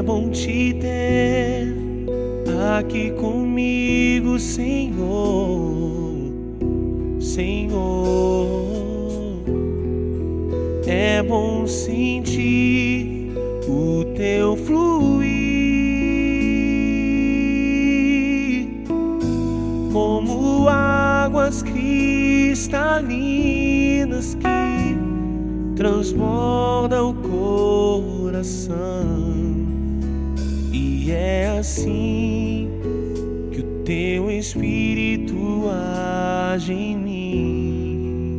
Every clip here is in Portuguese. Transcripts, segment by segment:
É bom te ter aqui comigo, Senhor, Senhor. É bom sentir o teu fluir, como águas cristalinas que transborda o coração. Assim que o teu Espírito age em mim.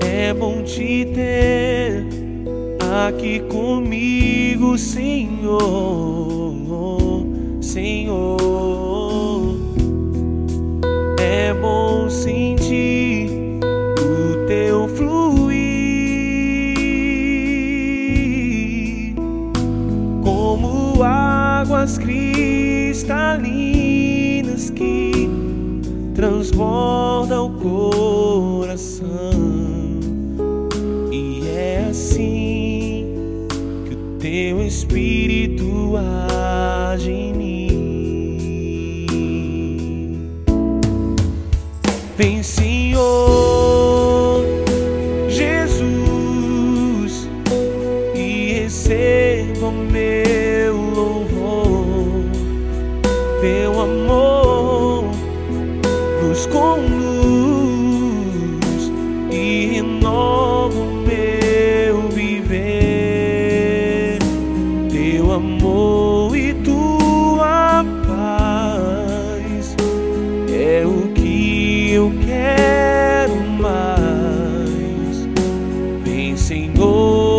É bom te ter aqui comigo, Senhor, Senhor. É bom sentir águas cristalinas que transbordam o coração. E é assim que o teu Espírito age em mim. Vem, Senhor amor nos conduz e renova o meu viver. Teu amor e tua paz é o que eu quero mais. Vem, Senhor,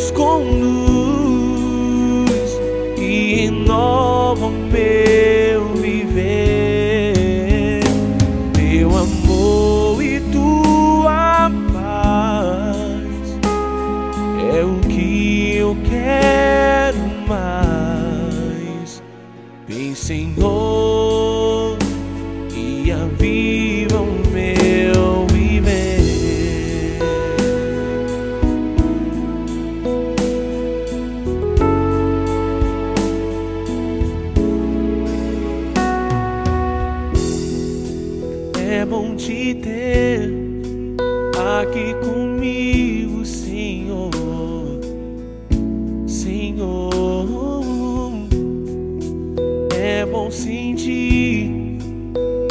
nos conduz bom te ter aqui comigo, Senhor, Senhor. É bom sentir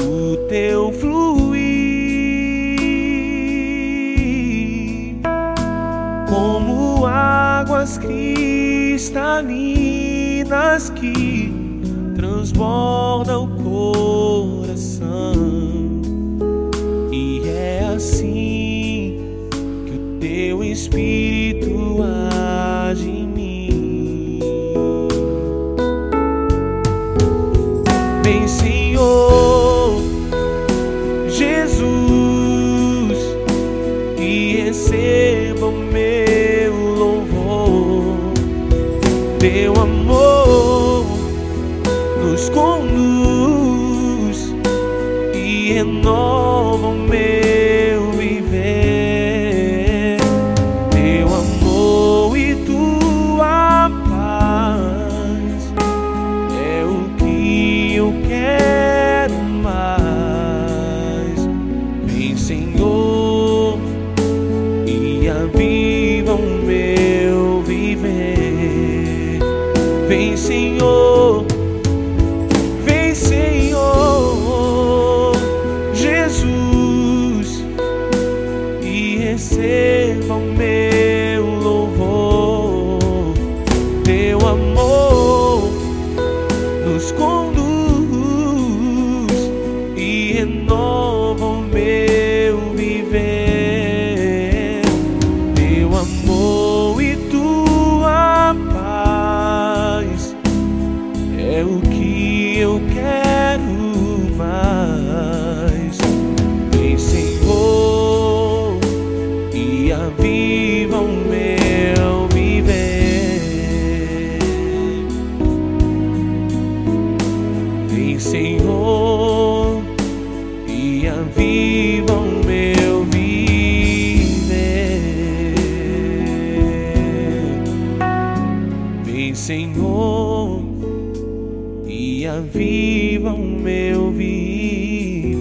o teu fluir, como águas cristalinas que transbordam o coração. Vem, Senhor Jesus, e receba o meu louvor. Teu amor nos conduz e renova o meu Senhor, e aviva o meu viver. Vem, Senhor. Senhor, e aviva o meu viver. Vem, Senhor, e aviva o meu viver.